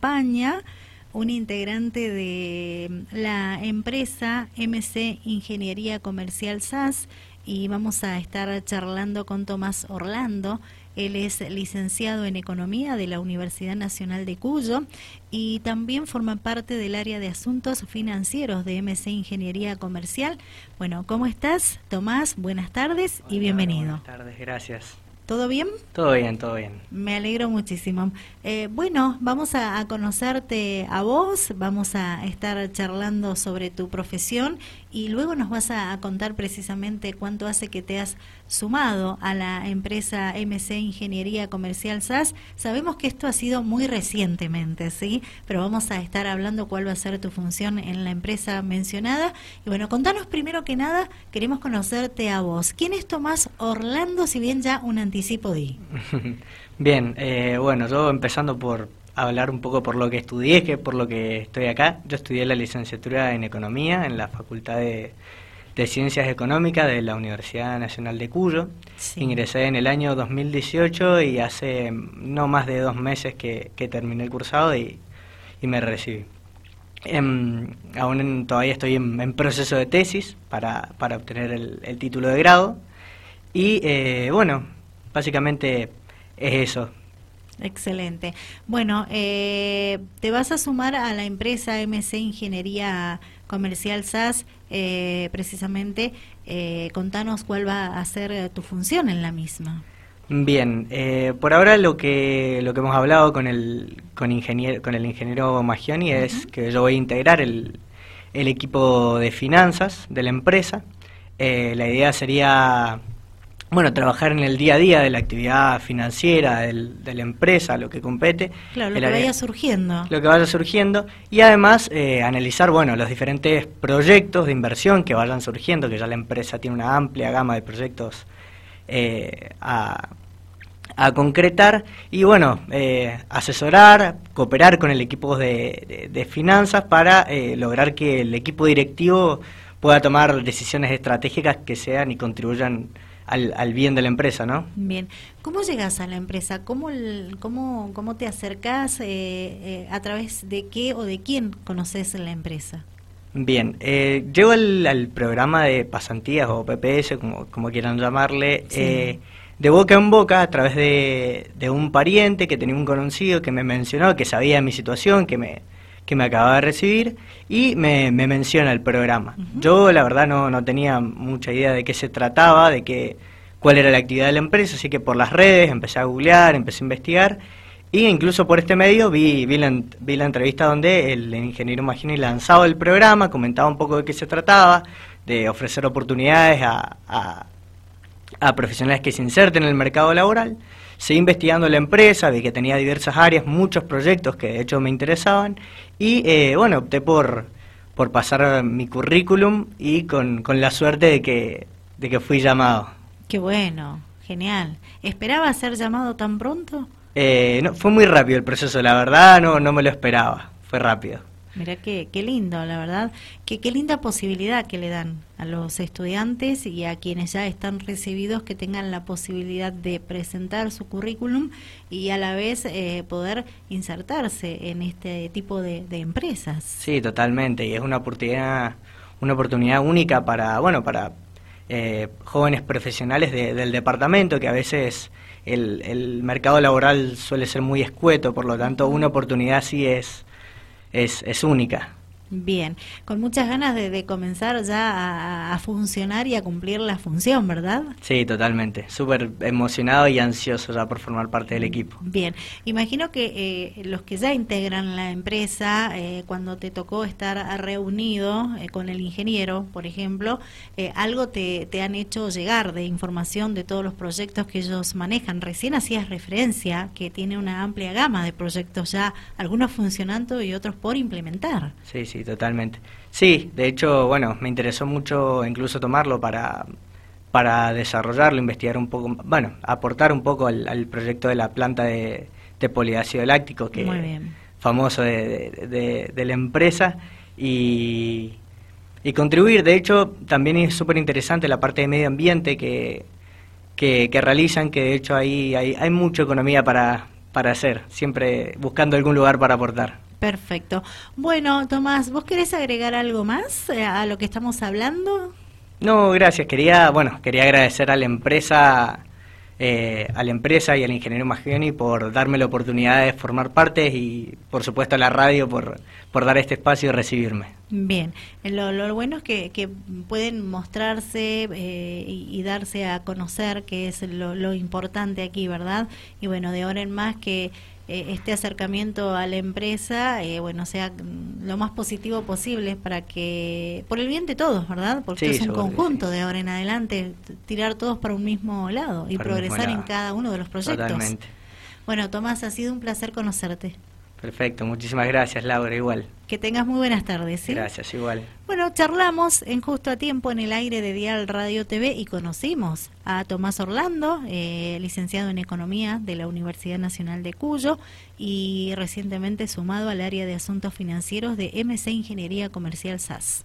acompaña un integrante de la empresa MC Ingeniería Comercial SAS y vamos a estar charlando con Tomás Orlando. Él es licenciado en Economía de la Universidad Nacional de Cuyo y también forma parte del área de asuntos financieros de MC Ingeniería Comercial. Bueno, ¿cómo estás, Tomás? Buenas tardes y bienvenido. Buenas tardes, gracias. ¿Todo bien? Todo bien, todo bien. Me alegro muchísimo. Eh, bueno, vamos a, conocerte a vos, vamos a estar charlando sobre tu profesión y luego nos vas a, contar precisamente cuánto hace que te has sumado a la empresa MC Ingeniería Comercial SAS. Sabemos que esto ha sido muy recientemente, ¿sí? Pero vamos a estar hablando cuál va a ser tu función en la empresa mencionada. Y bueno, contanos primero que nada, queremos conocerte a vos. ¿Quién es Tomás Orlando, si bien ya un anticipo di? bien, eh, bueno, yo empezando por hablar un poco por lo que estudié, que por lo que estoy acá. Yo estudié la licenciatura en Economía en la Facultad de, Ciencias Económicas de la Universidad Nacional de Cuyo. Ingresé en el año 2018 y hace no más de dos meses que, terminé el cursado y, me recibí. Em, aún todavía estoy en, proceso de tesis para, para obtener el, título de grado. Y eh, bueno, básicamente es eso. Excelente. Bueno, eh, te vas a sumar a la empresa MC Ingeniería Comercial SAS, eh, precisamente. Eh, contanos cuál va a ser tu función en la misma. Bien, por ahora lo que lo que hemos hablado con el con ingeniero con el ingeniero Magioni es que yo voy a integrar el, el equipo de finanzas de la empresa. la idea sería bueno, trabajar en el día a día de la actividad financiera de la empresa, lo que compete. Claro, lo que vaya surgiendo. Lo que vaya surgiendo. Y además eh, analizar, bueno, los diferentes proyectos de inversión que vayan surgiendo, que ya la empresa tiene una amplia gama de proyectos eh, a, concretar. Y bueno, eh, asesorar, cooperar con el equipo de finanzas para lograr que el equipo directivo pueda tomar decisiones estratégicas que sean y contribuyan al, bien de la empresa, ¿no? Bien. ¿Cómo llegas a la empresa? ¿Cómo, cómo, cómo te acercas? Eh, eh, ¿A través de qué o de quién conoces la empresa? Bien, eh, llego al, programa de pasantías o PPS, como, como quieran llamarle, eh, de boca en boca a través de, de, un pariente que tenía un conocido que me mencionó, que sabía mi situación, que me, que me acababa de recibir y me, menciona el programa. Yo la verdad no, no tenía mucha idea de qué se trataba, de qué, cuál era la actividad de la empresa, así que por las redes empecé a googlear, empecé a investigar y incluso por este medio vi, vi, la, vi la entrevista donde el ingeniero Magini lanzaba el programa, comentaba un poco de qué se trataba, de ofrecer oportunidades a, a, a profesionales que se inserten en el mercado laboral seguí investigando la empresa, vi que tenía diversas áreas, muchos proyectos que de hecho me interesaban y eh, bueno, opté por, por pasar mi currículum y con, con la suerte de que, de que fui llamado. Qué bueno, genial. ¿Esperaba ser llamado tan pronto? Eh, no, fue muy rápido el proceso, la verdad no, no me lo esperaba, fue rápido. Mira qué, qué lindo, la verdad, qué, qué linda posibilidad que le dan a los estudiantes y a quienes ya están recibidos que tengan la posibilidad de presentar su currículum y a la vez eh, poder insertarse en este tipo de, empresas. Sí, totalmente, y es una oportunidad, una oportunidad única para, bueno, para eh, jóvenes profesionales del departamento que a veces el, el mercado laboral suele ser muy escueto, por lo tanto una oportunidad sí es es, es única. Bien, con muchas ganas de, comenzar ya a, funcionar y a cumplir la función, ¿verdad? Sí, totalmente. Súper emocionado y ansioso ya por formar parte del equipo. Bien, imagino que eh, los que ya integran la empresa, eh, cuando te tocó estar reunido eh, con el ingeniero, por ejemplo, algo te, te han hecho llegar de información de todos los proyectos que ellos manejan. Recién hacías referencia que tiene una amplia gama de proyectos ya, algunos funcionando y otros por implementar. Sí, sí totalmente. Sí, de hecho, bueno, me interesó mucho incluso tomarlo para, para desarrollarlo, investigar un poco, bueno, aportar un poco al, proyecto de la planta de, de poliácido láctico, que es famoso de, de, la empresa, y, y contribuir. De hecho, también es súper interesante la parte de medio ambiente que, que, realizan, que de hecho ahí hay, hay mucha economía para, para hacer, siempre buscando algún lugar para aportar. Perfecto. Bueno, Tomás, ¿vos querés agregar algo más eh, a lo que estamos hablando? No, gracias. Quería, bueno, quería agradecer a la empresa, eh, a la empresa y al ingeniero Magioni por darme la oportunidad de formar parte y, por supuesto, a la radio por, por dar este espacio y recibirme. Bien, lo, bueno es que, que pueden mostrarse eh, y, darse a conocer, que es lo, lo importante aquí, ¿verdad? Y bueno, de ahora en más que eh, este acercamiento a la empresa, eh, bueno, sea lo más positivo posible para que, por el bien de todos, ¿verdad? Porque es un conjunto de ahora en adelante, tirar todos para un mismo lado y progresar en cada uno de los proyectos. Totalmente. Bueno, Tomás, ha sido un placer conocerte. Perfecto, muchísimas gracias Laura, igual. Que tengas muy buenas tardes. ¿sí? Gracias, igual. Bueno, charlamos en justo a tiempo en el aire de Dial Radio TV y conocimos a Tomás Orlando, eh, licenciado en Economía de la Universidad Nacional de Cuyo y recientemente sumado al área de Asuntos Financieros de MC Ingeniería Comercial SAS.